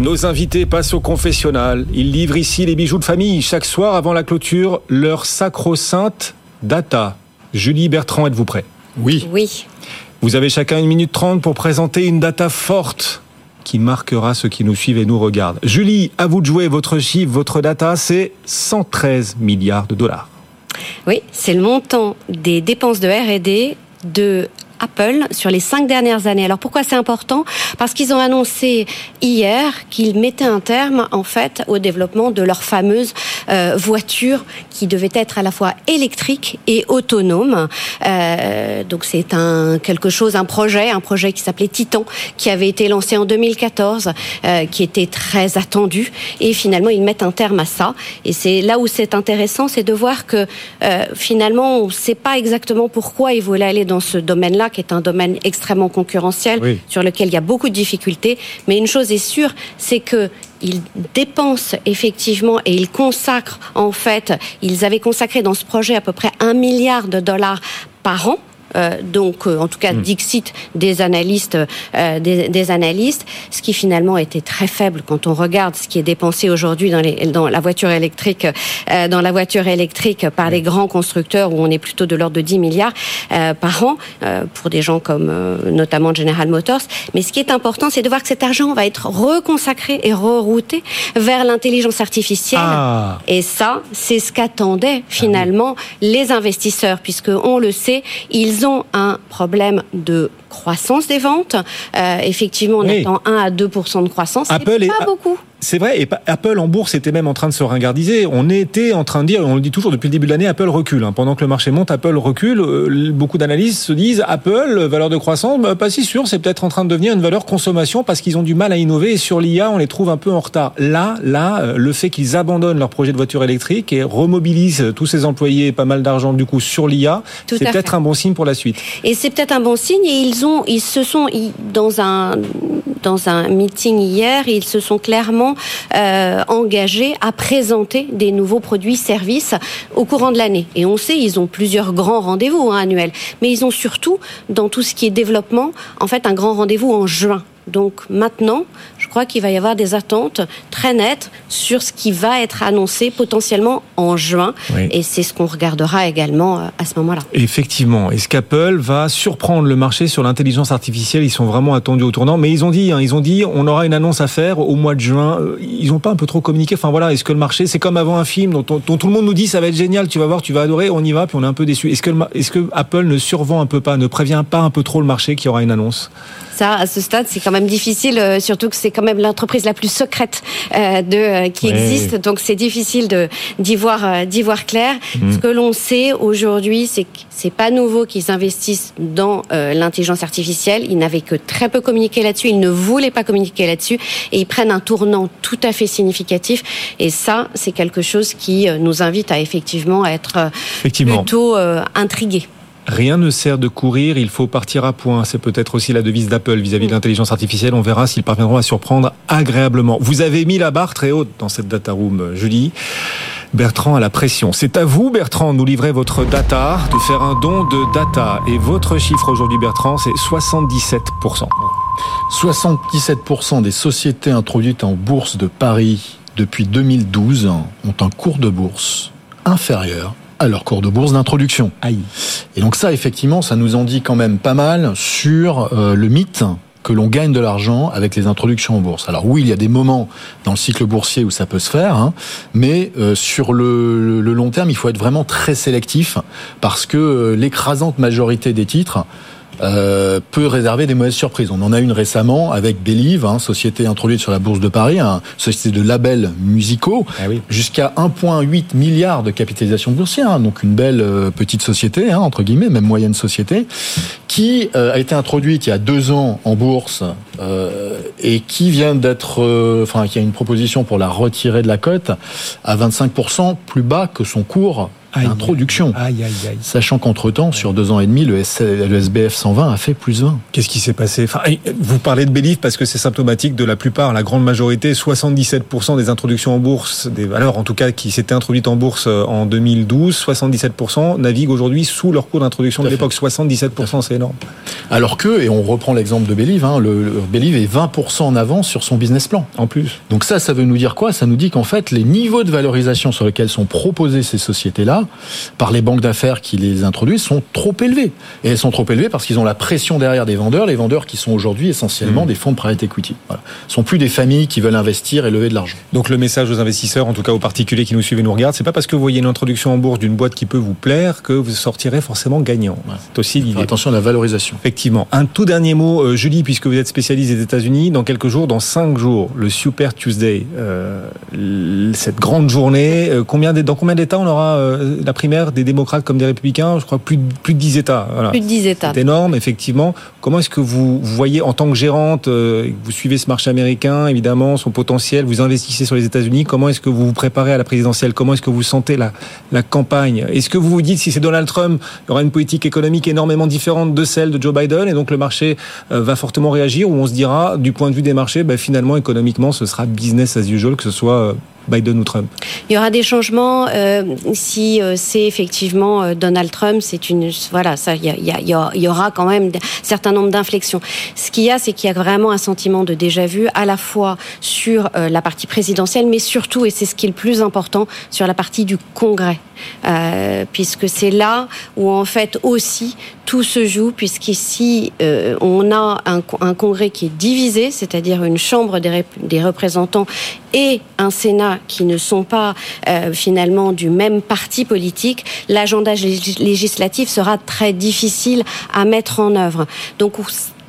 Nos invités passent au confessionnal. Ils livrent ici les bijoux de famille. Chaque soir, avant la clôture, leur sacro-sainte data. Julie Bertrand, êtes-vous prêt? Oui. Oui. Vous avez chacun une minute trente pour présenter une data forte qui marquera ceux qui nous suivent et nous regardent. Julie, à vous de jouer. Votre chiffre, votre data, c'est 113 milliards de dollars. Oui, c'est le montant des dépenses de R&D de Sur les cinq dernières années. Alors pourquoi c'est important? Parce qu'ils ont annoncé hier qu'ils mettaient un terme en fait au développement de leur fameuse euh, voiture qui devait être à la fois électrique et autonome. Euh, donc c'est un quelque chose, un projet, un projet qui s'appelait Titan, qui avait été lancé en 2014, euh, qui était très attendu et finalement ils mettent un terme à ça. Et c'est là où c'est intéressant, c'est de voir que finalement on ne sait pas exactement pourquoi ils voulaient aller dans ce domaine-là qui est un domaine extrêmement concurrentiel, Oui. sur lequel il y a beaucoup de difficultés. Mais une chose est sûre, c'est que ils dépensent effectivement et ils consacrent en fait, ils avaient consacré dans ce projet à peu près un milliard de dollars par an. Euh, donc, euh, en tout cas, Dixit des analystes, euh, des, des analystes, ce qui finalement était très faible quand on regarde ce qui est dépensé aujourd'hui dans, les, dans la voiture électrique, euh, dans la voiture électrique par les grands constructeurs où on est plutôt de l'ordre de 10 milliards euh, par an euh, pour des gens comme euh, notamment General Motors. Mais ce qui est important, c'est de voir que cet argent va être reconsacré et rerouté vers l'intelligence artificielle. Ah. Et ça, c'est ce qu'attendaient finalement les investisseurs, puisque on le sait, ils ont un problème de croissance des ventes. Euh, effectivement, on Oui. attend 1 à 2% de croissance. C'est Apple est- pas beaucoup. C'est vrai, et Apple en bourse était même en train de se ringardiser. On était en train de dire, on le dit toujours depuis le début de l'année, Apple recule. hein. Pendant que le marché monte, Apple recule. Euh, Beaucoup d'analystes se disent, Apple, valeur de croissance, bah, pas si sûr, c'est peut-être en train de devenir une valeur consommation parce qu'ils ont du mal à innover et sur l'IA, on les trouve un peu en retard. Là, là, euh, le fait qu'ils abandonnent leur projet de voiture électrique et remobilisent tous ces employés, pas mal d'argent du coup sur l'IA, c'est peut-être un bon signe pour la suite. Et c'est peut-être un bon signe. Et ils ont, ils se sont ils- dans un dans un meeting hier, ils se sont clairement euh, engagés à présenter des nouveaux produits, services au courant de l'année. Et on sait, ils ont plusieurs grands rendez-vous hein, annuels, mais ils ont surtout dans tout ce qui est développement, en fait, un grand rendez-vous en juin. Donc maintenant, je crois qu'il va y avoir des attentes très nettes sur ce qui va être annoncé potentiellement en juin. Oui. Et c'est ce qu'on regardera également euh, à ce moment-là. Effectivement. Est-ce qu'Apple va surprendre le marché sur l'intelligence artificielle? Ils sont vraiment attendus au tournant. Mais ils ont dit, hein, ils ont dit, on aura une annonce à faire au mois de juin. Euh, Ils n'ont pas un peu trop communiqué. Enfin voilà, est-ce que le marché, c'est comme avant un film dont, dont tout le monde nous dit ça va être génial, tu vas voir, tu vas adorer, on y va, puis on est un peu déçu. Que, est-ce que Apple ne survend un peu pas, ne prévient pas un peu trop le marché qu'il y aura une annonce? Ça, à ce stade, c'est quand même difficile, euh, surtout que c'est quand même l'entreprise la plus secrète euh, de euh, qui existe. Donc c'est difficile de d'y voir d'y voir clair. Mm. Ce que l'on sait aujourd'hui, c'est que c'est pas nouveau qu'ils investissent dans l'intelligence artificielle. Ils n'avaient que très peu communiqué là-dessus. Ils ne voulaient pas communiquer là-dessus et ils prennent un tournant tout à fait significatif. Et ça, c'est quelque chose qui nous invite à effectivement être Effectivement. plutôt intrigués. Rien ne sert de courir, il faut partir à point. C'est peut-être aussi la devise d'Apple vis-à-vis de l'intelligence artificielle. On verra s'ils parviendront à surprendre agréablement. Vous avez mis la barre très haute dans cette data room, Julie. Bertrand à la pression. C'est à vous, Bertrand, de nous livrer votre data, de faire un don de data. Et votre chiffre aujourd'hui, Bertrand, c'est 77%. 77% des sociétés introduites en bourse de Paris depuis 2012 ont un cours de bourse inférieur à leur cours de bourse d'introduction. Aïe. Et donc ça, effectivement, ça nous en dit quand même pas mal sur euh, le mythe que l'on gagne de l'argent avec les introductions en bourse. Alors oui, il y a des moments dans le cycle boursier où ça peut se faire, hein, mais euh, sur le, le long terme, il faut être vraiment très sélectif parce que euh, l'écrasante majorité des titres euh, peut réserver des mauvaises surprises. On en a une récemment avec Believe, hein, société introduite sur la bourse de Paris, une société de labels musicaux, ah jusqu'à 1,8 milliard de capitalisation boursière, hein, donc une belle euh, petite société, hein, entre guillemets, même moyenne société, qui euh, a été introduite il y a deux ans en bourse et qui vient d'être, enfin, qui a une proposition pour la retirer de la cote à 25% plus bas que son cours Introduction. Sachant qu'entre-temps, sur deux ans et demi, le, SBF 120 a fait plus 20. Qu'est-ce qui s'est passé? Enfin, Vous parlez de Believe parce que c'est symptomatique de la plupart, la grande majorité, 77% des introductions en bourse, des valeurs en tout cas qui s'étaient introduites en bourse euh, en 2012, 77% naviguent aujourd'hui sous leur cours d'introduction de l'époque. 77%, c'est énorme. Alors que, et on reprend l'exemple de Believe, hein, le, le Believe est 20% en avance sur son business plan. En plus. Donc ça, ça veut nous dire quoi? Ça nous dit qu'en fait, les niveaux de valorisation sur lesquels sont proposées ces sociétés-là, par les banques d'affaires qui les introduisent sont trop élevées. Et elles sont trop élevées parce qu'ils ont la pression derrière des vendeurs, les vendeurs qui sont aujourd'hui essentiellement mmh. des fonds de private equity. Voilà. Ce sont plus des familles qui veulent investir et lever de l'argent. Donc le message aux investisseurs, en tout cas aux particuliers qui nous suivent et nous regardent, c'est pas parce que vous voyez une introduction en bourse d'une boîte qui peut vous plaire que vous sortirez forcément gagnant. C'est aussi l'idée. Attention à la valorisation. Effectivement. Un tout dernier mot, euh, Julie, puisque vous êtes spécialiste des États-Unis, dans quelques jours, dans cinq jours, le Super Tuesday, euh, cette grande journée, euh, combien dans combien d'États on aura la primaire des démocrates comme des républicains, je crois plus de, plus de 10 États. Plus de 10 États. C'est énorme, effectivement. Comment est-ce que vous voyez, en tant que gérante, euh, vous suivez ce marché américain, évidemment, son potentiel, vous investissez sur les États-Unis, comment est-ce que vous vous préparez à la présidentielle? Comment est-ce que vous sentez la, la campagne? Est-ce que vous vous dites, si c'est Donald Trump, il y aura une politique économique énormément différente de celle de Joe Biden, et donc le marché euh, va fortement réagir, ou on se dira, du point de vue des marchés, ben, finalement, économiquement, ce sera business as usual, que ce soit euh, Biden ou Trump Il y aura des changements euh, si euh, c'est effectivement euh, Donald Trump. C'est une voilà, ça il y, aura quand même un certain nombre d'inflexions. Ce qu'il y a, c'est qu'il y a vraiment un sentiment de déjà vu à la fois sur la partie présidentielle, mais surtout et c'est ce qui est le plus important sur la partie du Congrès. Puisque c'est là où en fait aussi tout se joue, puisqu'ici on a un, congrès qui est divisé, c'est-à-dire une chambre des, représentants et un Sénat qui ne sont pas euh, finalement du même parti politique, l'agenda législatif sera très difficile à mettre en œuvre. Donc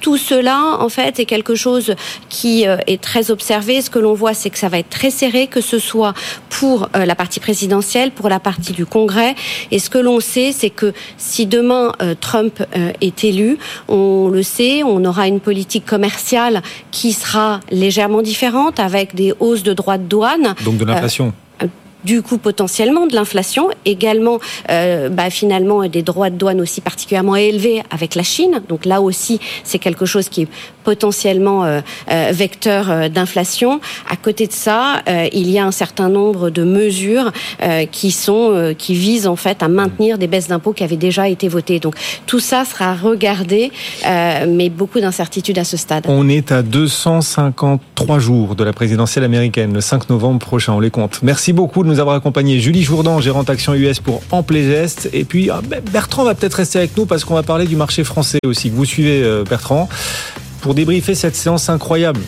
tout cela, en fait, est quelque chose qui euh, est très observé. Ce que l'on voit, c'est que ça va être très serré, que ce soit pour euh, la partie présidentielle, pour la partie du Congrès. Et ce que l'on sait, c'est que si demain euh, Trump est élu, on le sait, on aura une politique commerciale qui sera légèrement différente, avec des hausses de droits de douane. Donc de l'inflation du coup potentiellement de l'inflation, également euh, bah, finalement des droits de douane aussi particulièrement élevés avec la Chine. Donc là aussi, c'est quelque chose qui est potentiellement euh, euh, vecteur d'inflation. À côté de ça, il y a un certain nombre de mesures qui sont qui visent en fait à maintenir des baisses d'impôts qui avaient déjà été votées. Donc tout ça sera regardé, mais beaucoup d'incertitudes à ce stade. On est à 253 jours de la présidentielle américaine, le 5 novembre prochain. On les compte. Merci beaucoup nous avoir accompagné Julie Jourdan, gérante action US pour Amplé Geste. Et puis ah, Bertrand va peut-être rester avec nous parce qu'on va parler du marché français aussi. Vous suivez euh, Bertrand pour débriefer cette séance incroyable